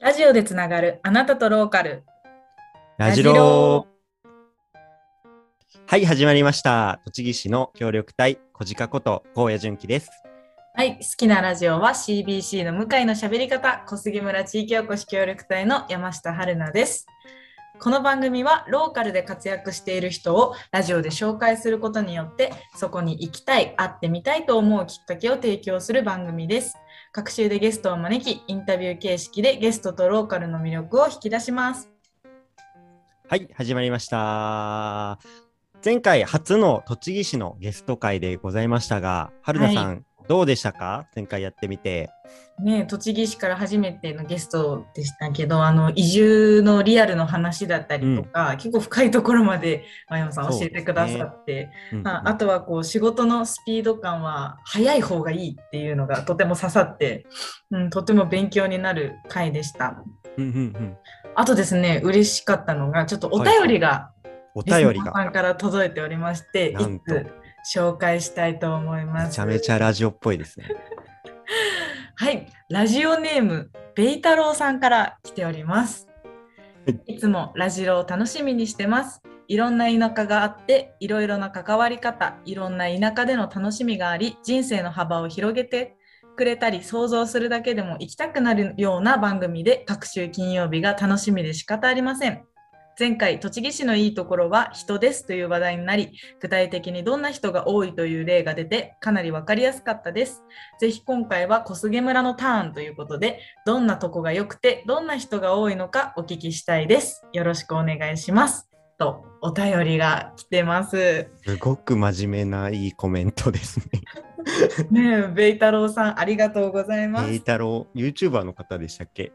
ラジオでつながるあなたとローカル。ラジロー。はい、始まりました。栃木市の協力隊、小鹿こと、高野純喜です。はい、好きなラジオは CBC の向井の喋り方、小杉村地域おこし協力隊の山下春奈です。この番組はローカルで活躍している人をラジオで紹介することによってそこに行きたい、会ってみたいと思うきっかけを提供する番組です。各週でゲストを招き、インタビュー形式でゲストとローカルの魅力を引き出します。はい、始まりました。前回初の栃木市のゲスト会でございましたが、春奈さん、どうでしたか？前回やってみて。ね、栃木市から初めてのゲストでしたけどあの移住のリアルの話だったりとか、結構深いところまで真山さん教えてくださって、うんああとはこう仕事のスピード感は速い方がいいっていうのがとても刺さって、うん、とても勉強になる回でした。うんうんうん。あとですね嬉しかったのがちょっとお便りがおリスナ便りが。ーさんから届いておりましていつ紹介したいと思います。めちゃめちゃラジオっぽいですね。はい、ラジオネームベイ太郎さんから来ておりますはい。いつもラジオを楽しみにしてます。いろんな田舎があって、いろいろな関わり方、いろんな田舎での楽しみがあり、人生の幅を広げてくれたり、想像するだけでも行きたくなるような番組で、各週金曜日が楽しみで仕方ありません。前回、栃木市のいいところは人ですという話題になり、具体的にどんな人が多いという例が出て、かなりわかりやすかったです。ぜひ今回は小菅村のターンということで、どんなとこが良くて、どんな人が多いのかお聞きしたいです。よろしくお願いします。と、お便りが来てます。すごく真面目ないいコメントですね。ねえ、ベイ太郎さん、ありがとうございます。栄太郎、YouTuber の方でしたっけ？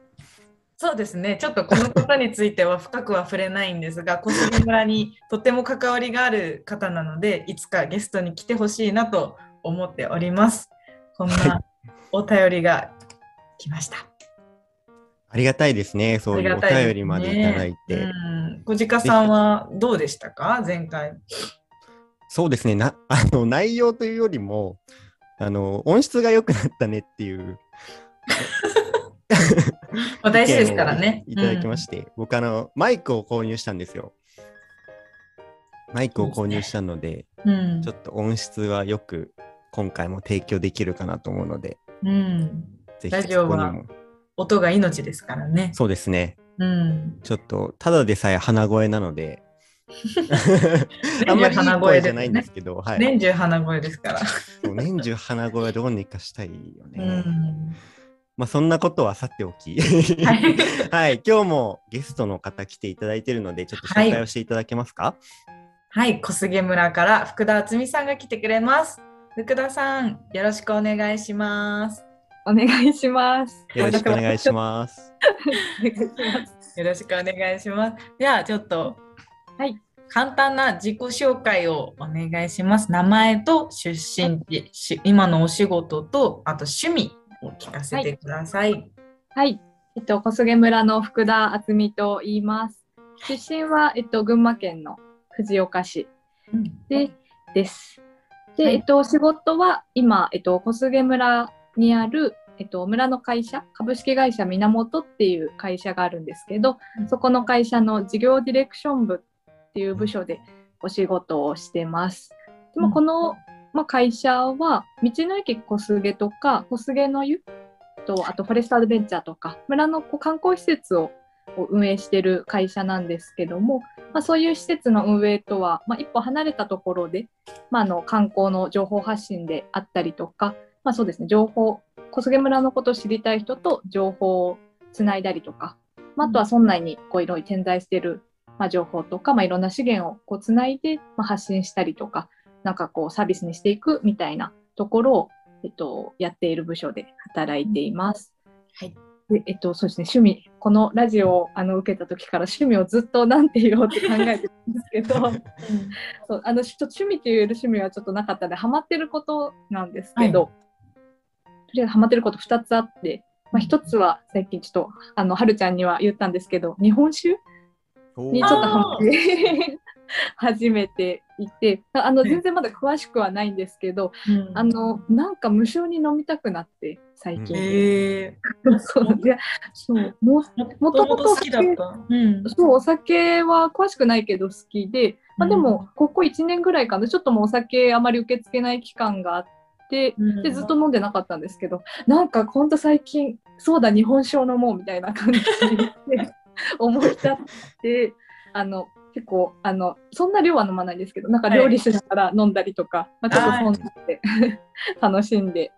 そうですね、ちょっとこのことについては深くは触れないんですが、小杉村にとても関わりがある方なので、いつかゲストに来てほしいなと思っております。こんなお便りが来ました。ありがたいですね。そういうお便りまでいただいて。うん、小鹿さんはどうでしたか？前回。そうですねな あの内容というよりもあの音質が良くなったねっていうまあ 大事ですからね。いただきまして、僕あのマイクを購入したんですよマイクを購入したのでうん。ちょっと音質はよく今回も提供できるかなと思うのでうん。ぜラひジオは音が命ですからね。そうですねうん。ちょっとただでさえ鼻声なので あんまりいい声じゃないんですけど、はい、年中鼻声ですから。年中鼻声はどうにかしたいようね。ん。まあそんなことはさておき。はい。はい、今日もゲストの方来ていただいているので、ちょっと紹介をしていただけますか、はい、小菅村から福田敦美さんが来てくれます。福田さん、よろしくお願いします。お願いします。よろしくお願いします。お願いします。よろしくお願いします。では、ちょっと、はい。簡単な自己紹介をお願いします。名前と出身地、し今のお仕事と、あと趣味を聞かせてください。はい。えっと、小菅村の福田敦美と言います。出身は、えっと、群馬県の藤岡市でです。で、はいえっと、仕事は今、えっと、小菅村にある、えっと、村の会社、株式会社源っていう会社があるんですけど、そこの会社の事業ディレクション部っていう部署でお仕事をしてます。でもうんこの、まあ、会社は道の駅小菅とか小菅の湯とあとフォレストアドベンチャーとか村のこう観光施設を運営している会社なんですけども、まあ、そういう施設の運営とは、まあ、一歩離れたところで、まあ、あの観光の情報発信であったりとか、まあ、そうですね情報小菅村のことを知りたい人と情報をつないだりとか、まあ、あとは村内にこういろいろ点在している、まあ、情報とか、まあ、いろんな資源をこうつないで、まあ、発信したりとかなんかこうサービスにしていくみたいなところを、えっと、やっている部署で働いています。はい。でえっと、そうですね、趣味、このラジオをあの受けた時から趣味をずっとなんて言おうって考えてるんですけど、そうあのちょっと趣味という趣味はちょっとなかったので、ハマってることなんですけど、とりあえずハマってること2つあって、まあ、1つは最近ちょっと、あの、はるちゃんには言ったんですけど、日本酒にちょっとハマって、始めていてあのはい全然まだ詳しくはないんですけど、うんあのなんか無性に飲みたくなって最近。え そういやそうもともと好きだった。うん。そうお酒は詳しくないけど好きで、まあ、でもここ1年ぐらいかなちょっともうお酒あまり受け付けない期間があってうん、でずっと飲んでなかったんですけどなんかほんと最近そうだ日本酒を飲もうみたいな感じで 思い立ってあの結構あのそんな量は飲まないんですけどなんか料理しながら飲んだりとか、まあ、ちょっとそうなって 楽しんで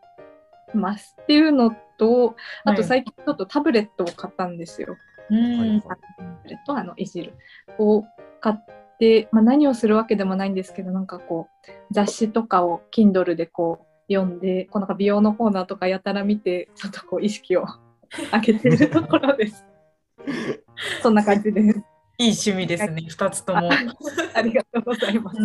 ますっていうのとあと最近ちょっとタブレットを買ったんですよ。うん。タブレットあのいじるを買って、まあ、何をするわけでもないんですけどなんかこう雑誌とかを Kindle でこう読んでこうなんか美容のコーナーとかやたら見てちょっとこう意識を上げているところです。そんな感じです。いい趣味ですね、二つとも。ありがとうございます。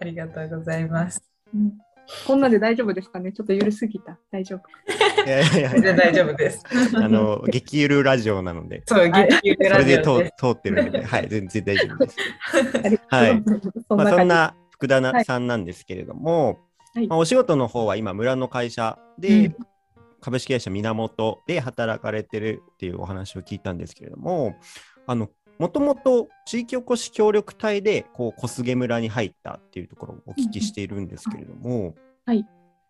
ありがとうございます。うんこんなで大丈夫ですかね？ちょっとゆるすぎた。大丈夫。いやいやいや全然大丈夫です。あの、激ゆるラジオなので、そう、激ゆるそれでラジオで通通ってるので、はい、全然大丈夫です。はいそんまあ。そんな福田さんなんですけれども、はいまあ、お仕事の方は今、村の会社で、うん株式会社源で働かれてるっていうお話を聞いたんですけれども、あの、もともと地域おこし協力隊でこう小菅村に入ったっていうところをお聞きしているんですけれども、はい。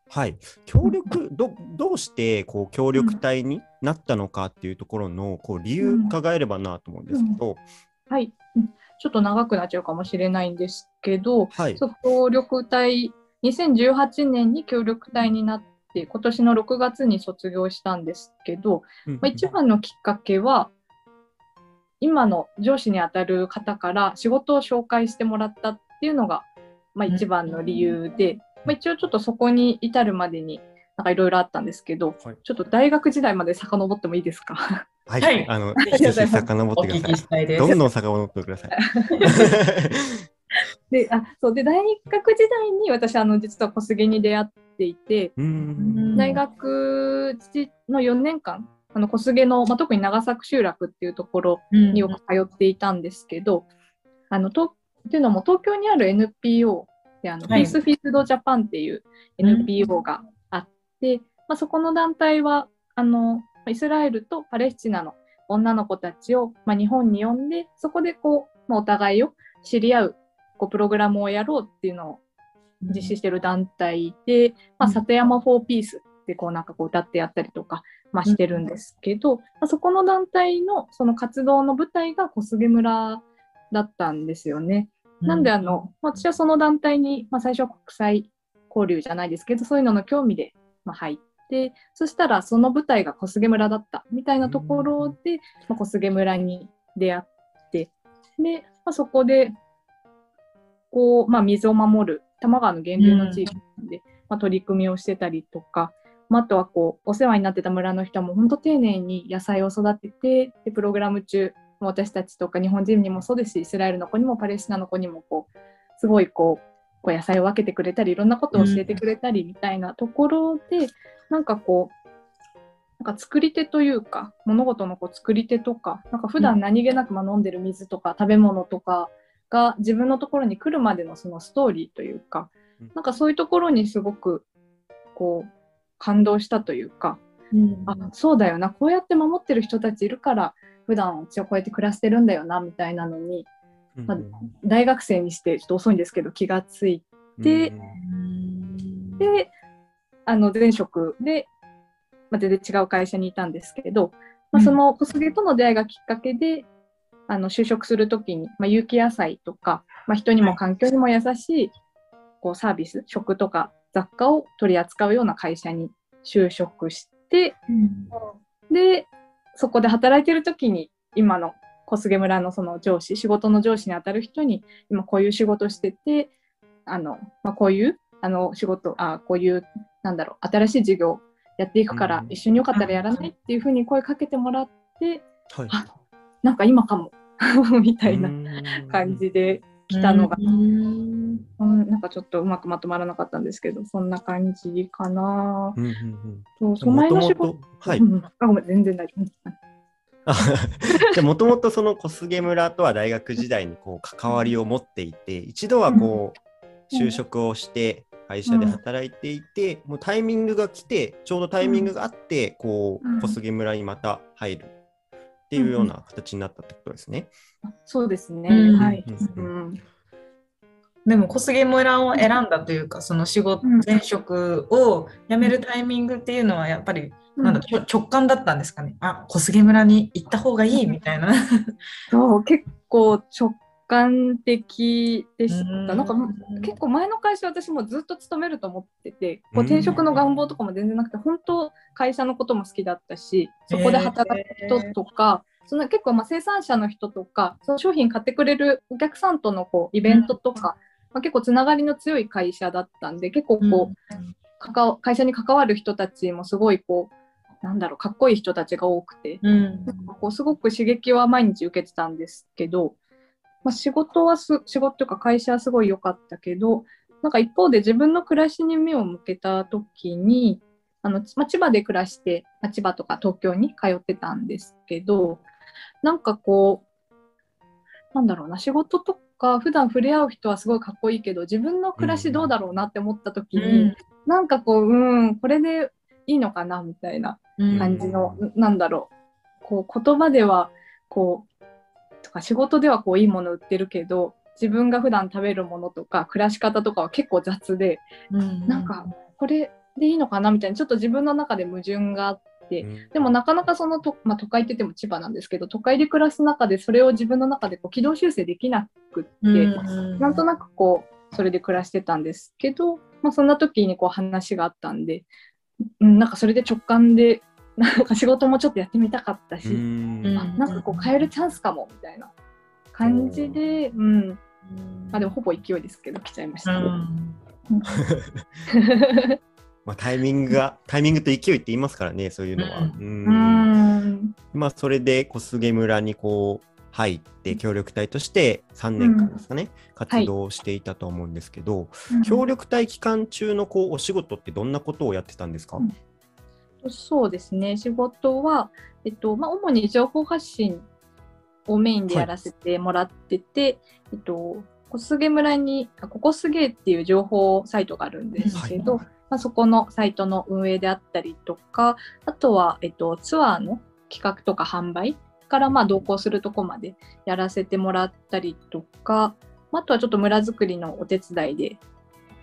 はい、協力どどうしてこう協力隊になったのかっていうところのこう理由伺えればなと思うんですけど、はい、うん。ちょっと長くなっちゃうかもしれないんですけど、はい、協力隊2018年に協力隊になって今年の6月に卒業したんですけど、うんまあ、一番のきっかけは今の上司にあたる方から仕事を紹介してもらったっていうのが、まあ、一番の理由で、まあ、一応ちょっとそこに至るまでになんかいろいろあったんですけど、はい。ちょっと大学時代まで遡ってもいいですか？はい、はい。あの、ぜひぜひ遡ってください。い。どんどん遡ってください。であそう。で大学時代に私あの実は小菅に出会っていて、うーん。大学の4年間あの小菅の、まあ、特に長作集落っていうところうん。によく通っていたんですけど、あのとっていうのも東京にある NPO であの、はい。ピースフィールドジャパンっていう NPO があって、まあ、そこの団体はあのイスラエルとパレスチナの女の子たちを、まあ、日本に呼んでそこでこう、まあ、お互いを知り合うこうプログラムをやろうっていうのを実施してる団体で、まあ、うん。里山フォーピースってこうなんかこう歌ってやったりとか、まあ、してるんですけど、まあ、そこの団体のその活動の舞台が小菅村だったんですよね。なんであの、まあ私はその団体に、まあ、最初は国際交流じゃないですけどそういうのの興味で、まあ、入ってそしたらその舞台が小菅村だったみたいなところで、まあ、小菅村に出会ってで、まあ、そこでこう、まあ、水を守る多摩川の源流の地域で、まあ、取り組みをしてたりとか、まあ、あとはこうお世話になってた村の人も本当丁寧に野菜を育ててでプログラム中私たちとか日本人にもそうですしイスラエルの子にもパレスチナの子にもこうすごいこうこう野菜を分けてくれたりいろんなことを教えてくれたりみたいなところで、なんかこうなんか作り手というか物事のこう作り手とかなんか普段何気なくまあ飲んでる水とか食べ物とかが自分のところに来るまでのそのストーリーというかうん。なんかそういうところにすごくこう感動したというかうん。あそうだよなこうやって守ってる人たちいるから普段うちはこうやって暮らしてるんだよなみたいなのにうんまあ大学生にしてちょっと遅いんですけど気がついでうん。てあの前職で、まあ、全然違う会社にいたんですけど、まあ、うん。その小菅との出会いがきっかけで、あの就職するときに、まあ、有機野菜とか、まあ、人にも環境にも優しいこうサービス食とか雑貨を取り扱うような会社に就職してでそこで働いてる時に今の小菅村のその上司仕事の上司にあたる人に今こういう仕事しててあの、まあ、こういうあの仕事あこういうなんだろう新しい事業やっていくからうん。一緒によかったらやらないっていうふうに声かけてもらってはい。あなんか今かも。みたいな感じで来たのが、うん。うん、なんかちょっとうまくまとまらなかったんですけどそんな感じかな。うんうんうん。そう前の仕事もともとはい。うん。うんあごめん全然大丈夫。うん じゃもともとその小菅村とは大学時代にこう関わりを持っていて一度はこう就職をして会社で働いていて、もうタイミングが来てちょうどタイミングがあってこうん。う小菅村にまた入るっていうような形になったってことですね。そうですね。うんはい。ううんん。でも小菅村を選んだというかその仕事うん前職を辞めるタイミングっていうのはやっぱりなんだ直感だったんですかねあ小菅村に行った方がいいみたいな。そう結構直感的でした。うん。なんか結構前の会社私もずっと勤めると思ってて、こううん。転職の願望とかも全然なくて、本当会社のことも好きだったし、そこで働く人とか、その結構まあ生産者の人とか、その商品買ってくれるお客さんとのこうイベントとか、まあ、結構つながりの強い会社だったんで、結構こう、会社に関わる人たちもすごいこう、なんだろう、かっこいい人たちが多くて、うん。なんかこうすごく刺激は毎日受けてたんですけど、まあ、仕事はす仕事というか会社はすごい良かったけどなんか一方で自分の暮らしに目を向けた時にあの、まあ、千葉で暮らして、まあ、千葉とか東京に通ってたんですけどなんかこうなんだろうな仕事とか普段触れ合う人はすごいかっこいいけど自分の暮らしどうだろうなって思った時に、なんかこううんこれでいいのかなみたいなうん感じの、なんだろう。こう言葉ではこうとか仕事ではこういいもの売ってるけど自分が普段食べるものとか暮らし方とかは結構雑で、うん。なんかこれでいいのかなみたいなちょっと自分の中で矛盾があって、うん。でもなかなかそのと、まあ、都会って言っても千葉なんですけど都会で暮らす中でそれを自分の中でこう軌道修正できなくって、うん。なんとなくこうそれで暮らしてたんですけど、まあ、そんな時にこう話があったんで、うん、なんかそれで直感でなんか仕事もちょっとやってみたかったし、うん。なんかこう変えるチャンスかもみたいな感じで、うん。まあ、でもほぼ勢いですけど来ちゃいました。うん。まあ、タイミングがタイミングと勢いって言いますからねそういうのは。ううん。うん。まあそれで小菅村にこう入って協力隊として3年間ですかね、活動していたと思うんですけど、協力隊期間中のこうお仕事ってどんなことをやってたんですか、うんそうですね。仕事は、えっとまあ、主に情報発信をメインでやらせてもらってて、えっと、小菅村にあここすげっていう情報サイトがあるんですけど、はい。まあ、そこのサイトの運営であったりとかあとは、えっと、ツアーの企画とか販売からまあ同行するとこまでやらせてもらったりとか、まああとはちょっと村づくりのお手伝いで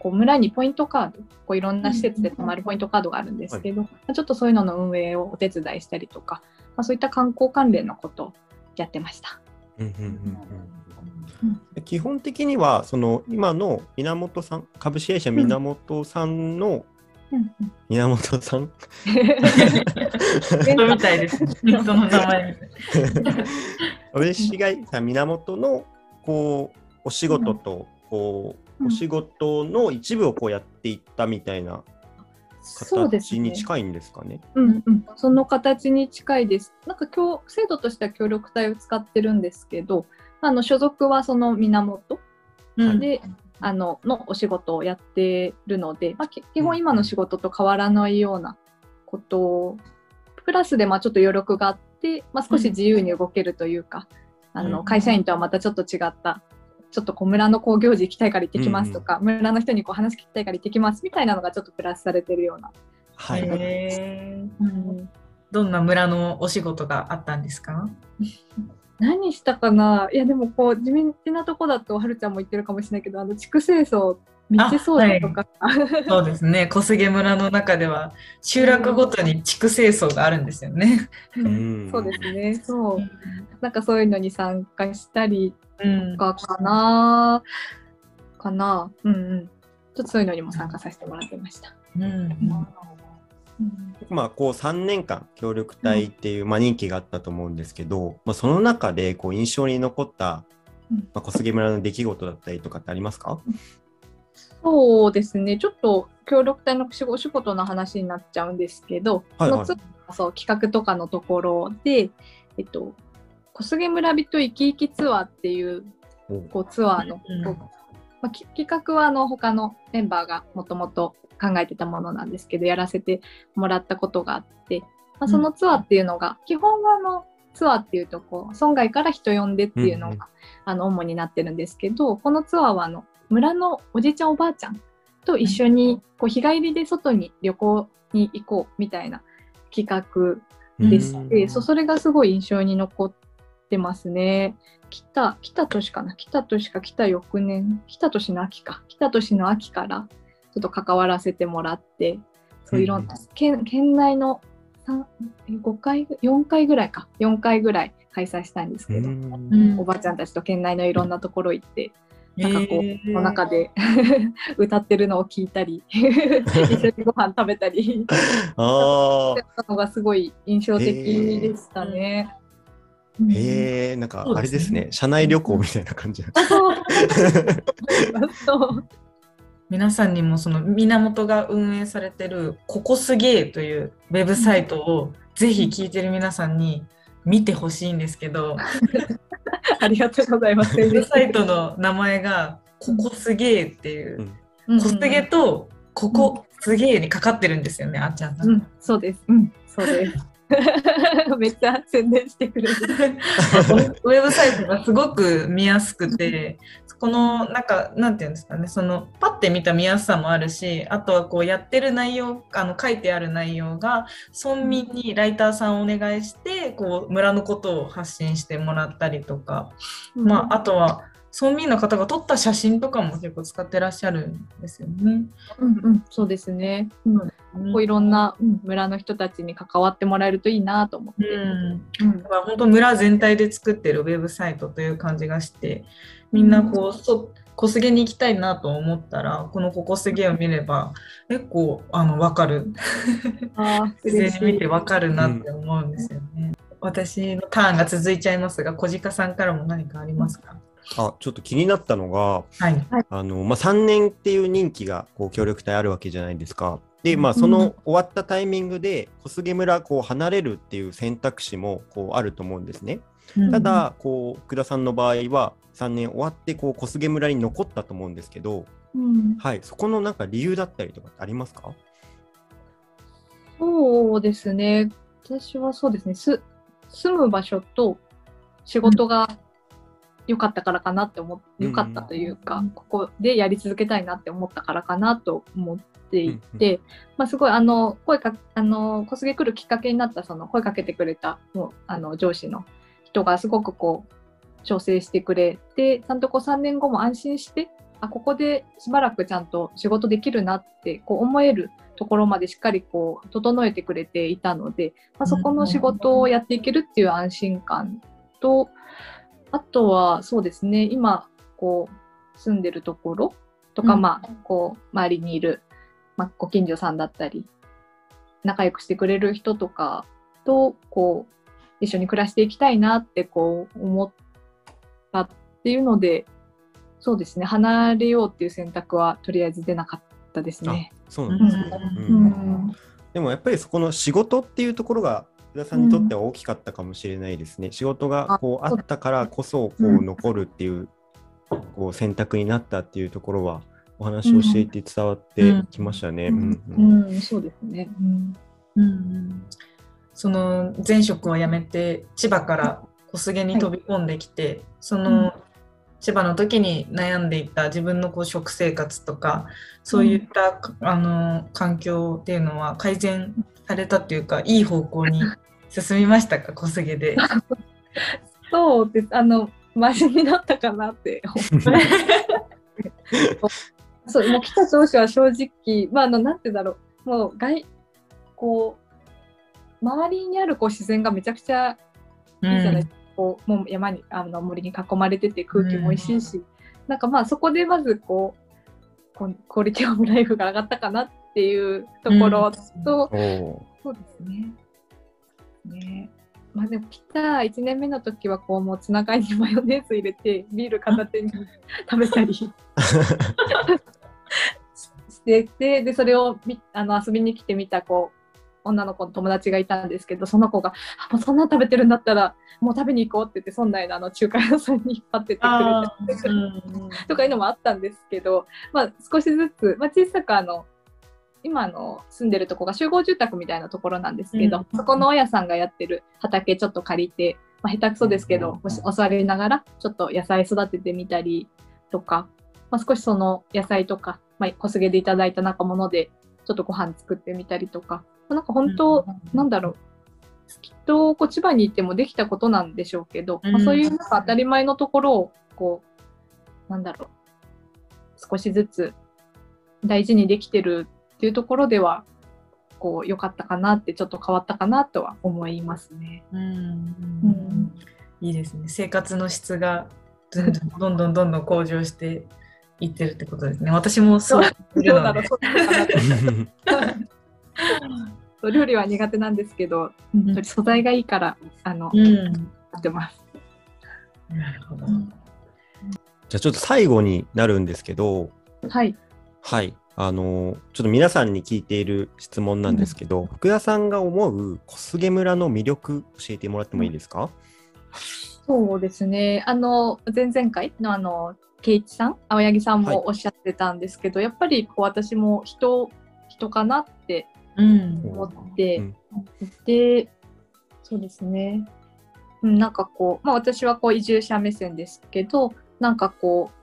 こう村にポイントカードこういろんな施設で泊まるポイントカードがあるんですけど、まあちょっとそういうのの運営をお手伝いしたりとか、まあ、そういった観光関連のことをやってました。うんうんうんうん基本的にはその今の源さん株式会社源さんの、源さん？人みたいです。人の名前。株式会社源のこうお仕事とこう、うんお仕事の一部をこうやっていったみたいなそうですね。形に近いんですかね。うんうん、その形に近いです。なんか今日制度としては協力隊を使ってるんですけど、あの所属はその源。うん。で、あののお仕事をやってるので、まあ、き基本今の仕事と変わらないようなことをプラスでまあちょっと余力があって、まあ、少し自由に動けるというか、あうん。の会社員とはまたちょっと違った。ちょっとこう村の工業時行きたいから行ってきますとか、村の人にこう話聞きたいから行ってきますみたいなのがちょっとプラスされてるような。はい。へー。うんどんな村のお仕事があったんですか？何したかな？いやでもこう地味なとこだとはるちゃんも言ってるかもしれないけどあの地区清掃道掃除とか、そうですね。小菅村の中では集落ごとに地区清掃があるんですよね。ん。そうですね。そう。なんかそういうのに参加したりうんとかかな。かな。うんうん。ちょっとそういうのにも参加させてもらってました。うんうん。まあこう3年間協力隊っていう、まあ、任期があったと思うんですけど、まあ、その中でこう印象に残った、うん。まあ、小菅村の出来事だったりとかってありますか、そうですね。ちょっと協力隊のお仕事の話になっちゃうんですけど、はいはい。そのつそう企画とかのところで、えっと、小菅村人生き生きツアーっていうこうツアーの、うん。こうまあ、き企画はあの他のメンバーがもともと考えてたものなんですけどやらせてもらったことがあって、まあ、そのツアーっていうのが、基本はあのツアーっていうとこう村外から人呼んでっていうのが、うんうん。あの主になってるんですけどこのツアーはあの村のおじいちゃんおばあちゃんと一緒にこう日帰りで外に旅行に行こうみたいな企画でして、うんそうそれがすごい印象に残ってますね。来た来た年かな？来た年か来た翌年？来た年の秋か？来た年の秋からちょっと関わらせてもらってそういろんな、県県内の3 5回4回ぐらいか。4回ぐらい開催したんですけど、うん。おばあちゃんたちと県内のいろんなところ行って、なんかこう、へーの中で 歌ってるのを聞いたり 一緒にご飯食べたり。あしたのがすごい印象的でしたね。あ、へえ、なんかそうですね。あれですね、社内旅行みたいな感じ。あそう。そう。皆さんにもその源が運営されてる「ここすげえ」というウェブサイトをぜひ聞いてる皆さんに見てほしいんですけど ありがとうございます。ウェブサイトの名前が「ここすげえ」っていううん「こすげ」と「ここすげえ」にかかってるんですよねあっちゃんさん。うん、そうです。うん、そうです。めっちゃ宣伝してくれる。ウェブサイトがすごく見やすくて、このなんかなんていうんですかね、そのパッて見た見やすさもあるし、あとはこうやってる内容、あの書いてある内容が村民にライターさんをお願いして、こう村のことを発信してもらったりとか、まああとは村民の方が撮った写真とかも結構使ってらっしゃるんですよね。うんうん、そうですね。うん、こういろんな、うん村の人たちに関わってもらえるといいなと思って。うんうんだから本当村全体で作ってるウェブサイトという感じがしてみんなこうそ小菅に行きたいなと思ったらこの「ここすげ」を見れば結構あの分かるあー自嬉しい然に見て分かるなって思うんですよね。私のターンが続いちゃいますが小鹿さんからも何かありますか？あ、ちょっと気になったのが、はい、あのまあ、3年っていう任期がこう協力隊あるわけじゃないですか。で、まあ、うんその終わったタイミングで小菅村こう離れるっていう選択肢もこうあると思うんですね。ただ、こう福田さんの場合は3年終わってこう小菅村に残ったと思うんですけど、うん、はい、そこのなんか理由だったりとかありますか？そうですね。私はそうですね。す住む場所と仕事が良かったからかなって思って、うん良かったというか、うんここでやり続けたいなって思ったからかなと思っていうんて、まあすごいあの声かあの小菅来るきっかけになったその声かけてくれたもうあの上司の人がすごくこう調整してくれて、ちゃんとこう3年後も安心して、あここでしばらくちゃんと仕事できるなってこう思えるところまでしっかりこう整えてくれていたので、まあ、そこの仕事をやっていけるっていう安心感と、あとはそうですね今こう住んでるところとか、うんまあこう周りにいる、まあ、ご近所さんだったり仲良くしてくれる人とかとこう一緒に暮らしていきたいなってこう思ったっていうのでそうですね離れようっていう選択はとりあえず出なかったですね。そうなんですね。ううんんでもやっぱりそこの仕事っていうところが福田さんにとっては大きかったかもしれないですね。仕事がこうあったからこそこう残るっていうこう選択になったっていうところはお話をしていて伝わってきましたね。ううんん。ううん。んそうですね。うん。うん。その前職を辞めて千葉から小菅に飛び込んできて、その千葉の時に悩んでいた自分のこう食生活とかそういった、あの環境っていうのは改善されたっていうかいい方向に進みましたか？小菅で。そうです。あの、マシになったかなって。そう、もう来た当初は正直、まあ、あの、なんて言うんだろう、もう、外、こう、周りにあるこう自然がめちゃくちゃいいじゃないですか。こう、もう山に、あの森に囲まれてて空気も美味しいし、なんかまあ、そこでまずこう、こうクオリティオブライフが上がったかなっていうところと、おーそう。ですね。ね。まあでも来た1年目の時はこうもうツナ缶にマヨネーズ入れてビール片手に食べたり。しててでそれをみあの遊びに来てみたこう女の子の友達がいたんですけどその子が「あもうそんな食べてるんだったらもう食べに行こう」って言ってそんなのあの中華屋さんに引っ張ってってくれあたうんとかいうのもあったんですけど、まあ、少しずつ、まあ、小さくあの今の住んでるとこが集合住宅みたいなところなんですけど、うん。そこの大家さんがやってる畑ちょっと借りてまあ、下手くそですけど、うんお教わりながらちょっと野菜育ててみたりとか、まあ、少しその野菜とか、まあ、小菅でいただいたなんかものでちょっとご飯作ってみたりとか、まあなんか本当、なんだろう。きっとこう千葉に行ってもできたことなんでしょうけど、まあ、そういうなんか当たり前のところをこうなんだろう。少しずつ大事にできてるっていうところではこう良かったかなってちょっと変わったかなとは思いますね。うん。うん。いいですね。生活の質がどんどんどんどんどんどん向上していってるってことですね。私もそうすどうるのそうなのかなと料理は苦手なんですけど、うん素材がいいからあの、うんやってます。なるほど。じゃあちょっと最後になるんですけど、はい。はい。あのちょっと皆さんに聞いている質問なんですけど、福田さんが思う小菅村の魅力教えてもらってもいいですか、そうですね。あの前々回のあの圭一さん、青柳さんはい。もおっしゃってたんですけど、やっぱりこう私も人人かなってうん。思ってうん。いて、そうですね。うんなんかこう、まあ私はこう移住者目線ですけど、なんかこう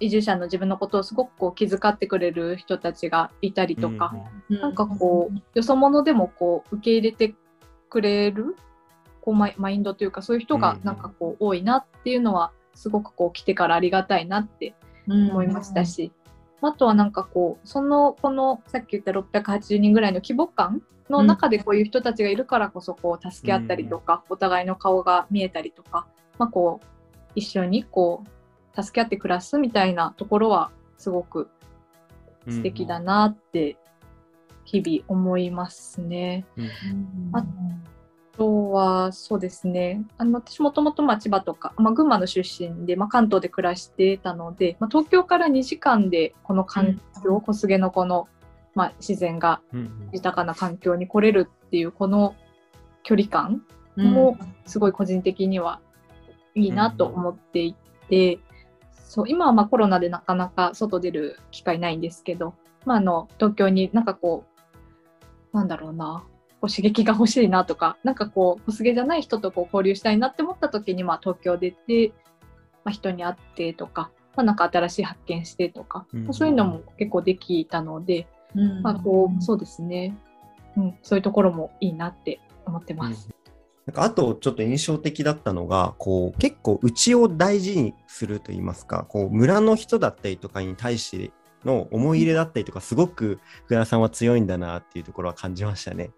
移住者の自分のことをすごくこう気遣ってくれる人たちがいたりとか、なんかこう、よそ者でもこう受け入れてくれるこうマイマインドというかそういう人がうん。なんかこう多いなっていうのはすごくこう来てからありがたいなってうん。思いましたし、あとはなんかこうそのこのさっき言った680人ぐらいの規模感の中でこういう人たちがいるからこそこう助け合ったりとか、お互いの顔が見えたりとか、まあ、こう一緒にこう助け合って暮らすみたいなところはすごく素敵だなって日々思いますね。うん。あはそうですね。あの私もともと千葉とか、まあ、群馬の出身で、まあ、関東で暮らしてたので、まあ、東京から2時間でこの環境、小菅のこの、まあ、自然がうん。豊かな環境に来れるっていうこの距離感うん。もすごい個人的にはいいなと思っていて、そう今はまあコロナでなかなか外出る機会ないんですけど、まあ、あの東京になんかこうなんだろうなこう刺激が欲しいなとかなんかこう小菅じゃない人とこう交流したいなって思った時にまあ東京出て、まあ、人に会ってとか、まあ、なんか新しい発見してとか、うんまあそういうのも結構できたので、うんまあこうそうですね、うん、そういうところもいいなって思ってます。なんかあとちょっと印象的だったのがこう結構うちを大事にすると言いますかこう村の人だったりとかに対しての思い入れだったりとかすごく福田さんは強いんだなっていうところは感じましたね。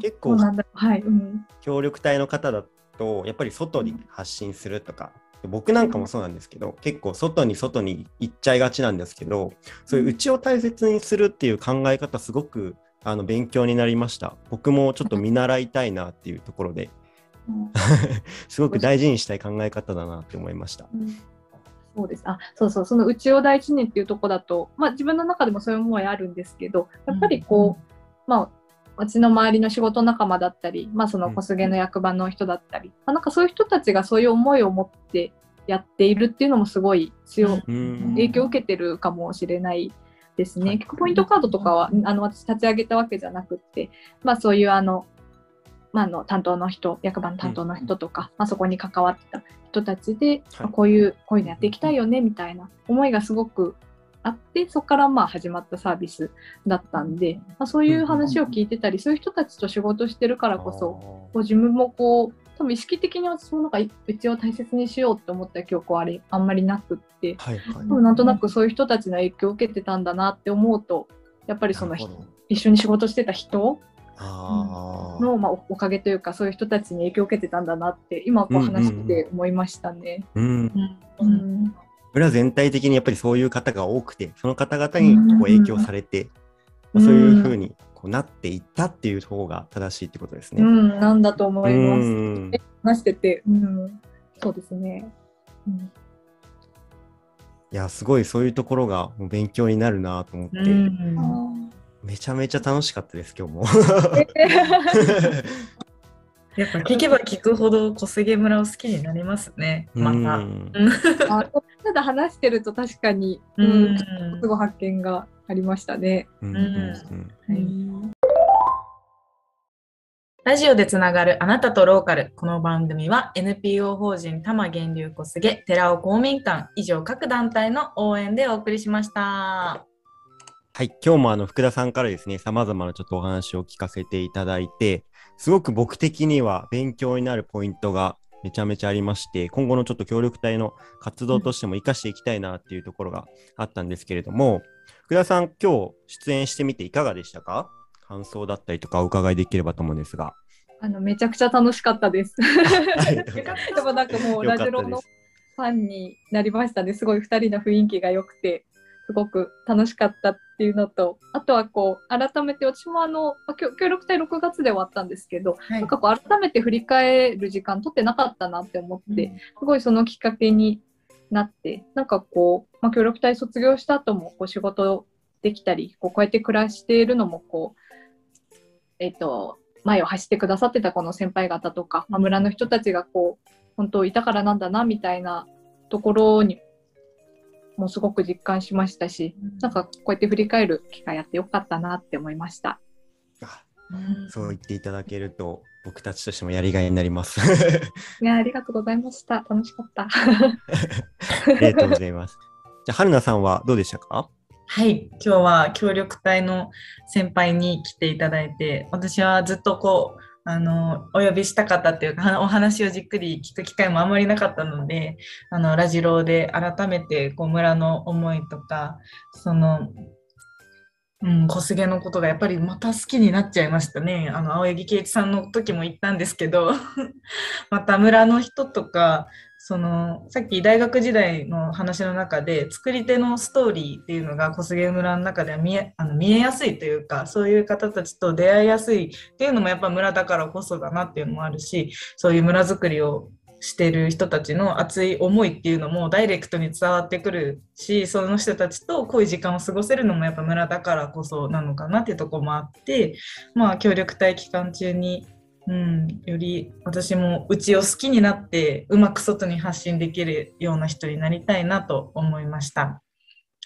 結構そうなんだ。はい。うん。協力隊の方だとやっぱり外に発信するとか僕なんかもそうなんですけど結構外に外に行っちゃいがちなんですけどそういううちを大切にするっていう考え方すごくあの勉強になりました僕もちょっと見習いたいなっていうところで すごく大事にしたい考え方だなって思いました。そうです。あ、そうそう。そのうちを大事にっていうところだと、まあ自分の中でもそういう思いあるんですけど、やっぱりこう、まあうちの周りの仕事仲間だったり、まあその小菅の役場の人だったり、まあ、なんかそういう人たちがそういう思いを持ってやっているっていうのもすごい強いうん。影響を受けてるかもしれないですね。はい。結構ポイントカードとかはあの私立ち上げたわけじゃなくって、まあそういうあの、まあ、あの担当の人、役場の担当の人とか、まあ、そこに関わってた人たちで、はい。まあこういうこういうのやっていきたいよねみたいな思いがすごくあってそこからまあ始まったサービスだったんで、まあ、そういう話を聞いてたり、そういう人たちと仕事してるからこそこう自分もこう多分意識的に私もなんかうちを大切にしようって思った記憶はあれあんまりなくってはいはい。多分なんとなくそういう人たちの影響を受けてたんだなって思うとやっぱりその一緒に仕事してた人の、まあ、おおかげというかそういう人たちに影響を受けてたんだなって今こう話して思いましたね。うん。うん。うん村全体的にやっぱりそういう方が多くてその方々にこう影響されて、うんまあそういうふうにこうなっていったっていう方が正しいってことですね。うん、なんだと思います。うん話してて、うん、そうですね。うんいやすごいそういうところが勉強になるなと思って、うんめちゃめちゃ楽しかったです今日も。やっぱ聞けば聞くほど小菅村を好きになりますね。また。うんあただ話してると確かに、ううんんすごい発見がありましたね。ラジオでつながるあなたとローカル。この番組は NPO 法人多摩源流小菅寺尾公民館以上各団体の応援でお送りしました。はい、今日もあの福田さんからですね、様々なちょっとお話を聞かせていただいて、すごく僕的には勉強になるポイントがめちゃめちゃありまして、今後のちょっと協力隊の活動としても活かしていきたいなっていうところがあったんですけれども、福田さん、今日出演してみていかがでしたか？感想だったりとかお伺いできればと思うんですが。あのめちゃくちゃ楽しかったです。もなんかもうラジロのファンになりましたね。すごい2人の雰囲気が良くて、すごく楽しかったっていうのと、あとはこう、改めて私もあの、まあ協協力隊6月で終わったんですけど、はい。なんかこう、改めて振り返る時間取ってなかったなって思って、すごいそのきっかけになって、なんかこう、まあ、協力隊卒業した後もこう仕事できたり、こうこうやって暮らしているのもこう、えっ、と、前を走ってくださってたこの先輩方とか、まあ、村の人たちがこう、本当いたからなんだなみたいなところにもうすごく実感しましたし、なんかこうやって振り返る機会やってよかったなって思いました。あうんそう言っていただけると、僕たちとしてもやりがいになります。いやありがとうございました。楽しかった。ありがとうございます。じゃあ、春菜さんはどうでしたか？はい、今日は協力隊の先輩に来ていただいて、私はずっとこう、あのお呼びしたかったっていうか お話をじっくり聞く機会もあまりなかったのであのラジローで改めてこう村の思いとかその、うん、小菅のことがやっぱりまた好きになっちゃいましたね。あの青柳圭一さんの時も言ったんですけど また村の人とかそのさっき大学時代の話の中で作り手のストーリーっていうのが小菅村の中では見えあの見えやすいというかそういう方たちと出会いやすいっていうのもやっぱ村だからこそだなっていうのもあるしそういう村づくりをしてる人たちの熱い思いっていうのもダイレクトに伝わってくるしその人たちと濃い時間を過ごせるのもやっぱ村だからこそなのかなっていうとこもあってまあ協力隊期間中にうん、より私もうちを好きになってうまく外に発信できるような人になりたいなと思いました。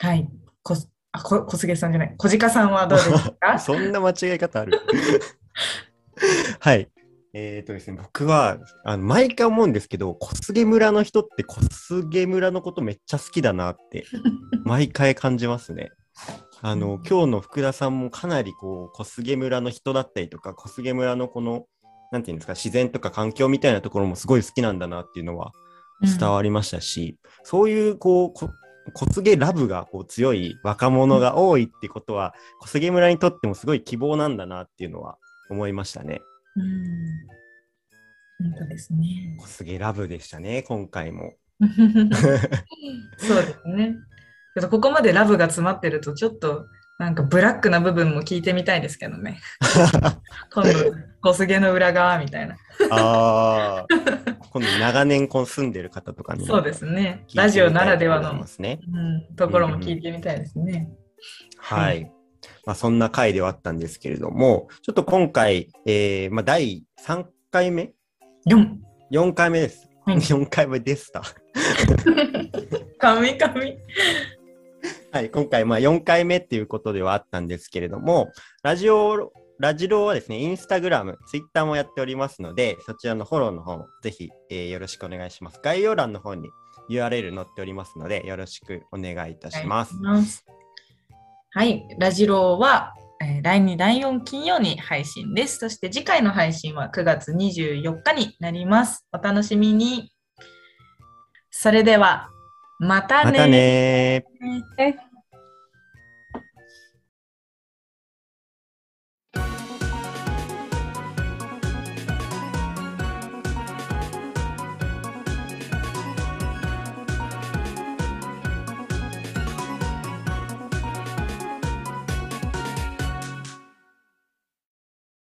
はい。こあこ小菅さんじゃない、小鹿さんはどうですか？そんな間違い方ある はい。えっ、とですね、僕はあの毎回思うんですけど、小菅村の人って小菅村のことめっちゃ好きだなって、毎回感じますね。あの、今日の福田さんもかなりこう、小菅村の人だったりとか、小菅村のこの、なんていうんですか、自然とか環境みたいなところもすごい好きなんだなっていうのは伝わりましたし、そういうこうこ小菅ラブがこう強い若者が多いってことは、小菅村にとってもすごい希望なんだなっていうのは思いましたね。うん。本当ですね。小菅ラブでしたね、今回も。そうですね。ここまでラブが詰まってるとちょっとなんかブラックな部分も聞いてみたいですけどね。今度小菅の裏側みたいな。ああ、今度長年こう住んでる方とかにもそうですね。ラジオならではの。うん、ところも聞いてみたいですね。はい。まあ、そんな回ではあったんですけれども、ちょっと今回、えーまあ、第3回目？4。?4 回目です。はい 4回目でした。神々。はい、今回、まあ、4回目っていうことではあったんですけれども、ラジオ、ラジロはですね、インスタグラム、ツイッターもやっておりますので、そちらのフォローの方もぜひ、えーよろしくお願いします。概要欄の方に URL 載っておりますので、よろしくお願いいたします。はい、ラジローは、えー第2、第4金曜に配信です。そして次回の配信は9月24日になります。お楽しみに。それでは、またね。またね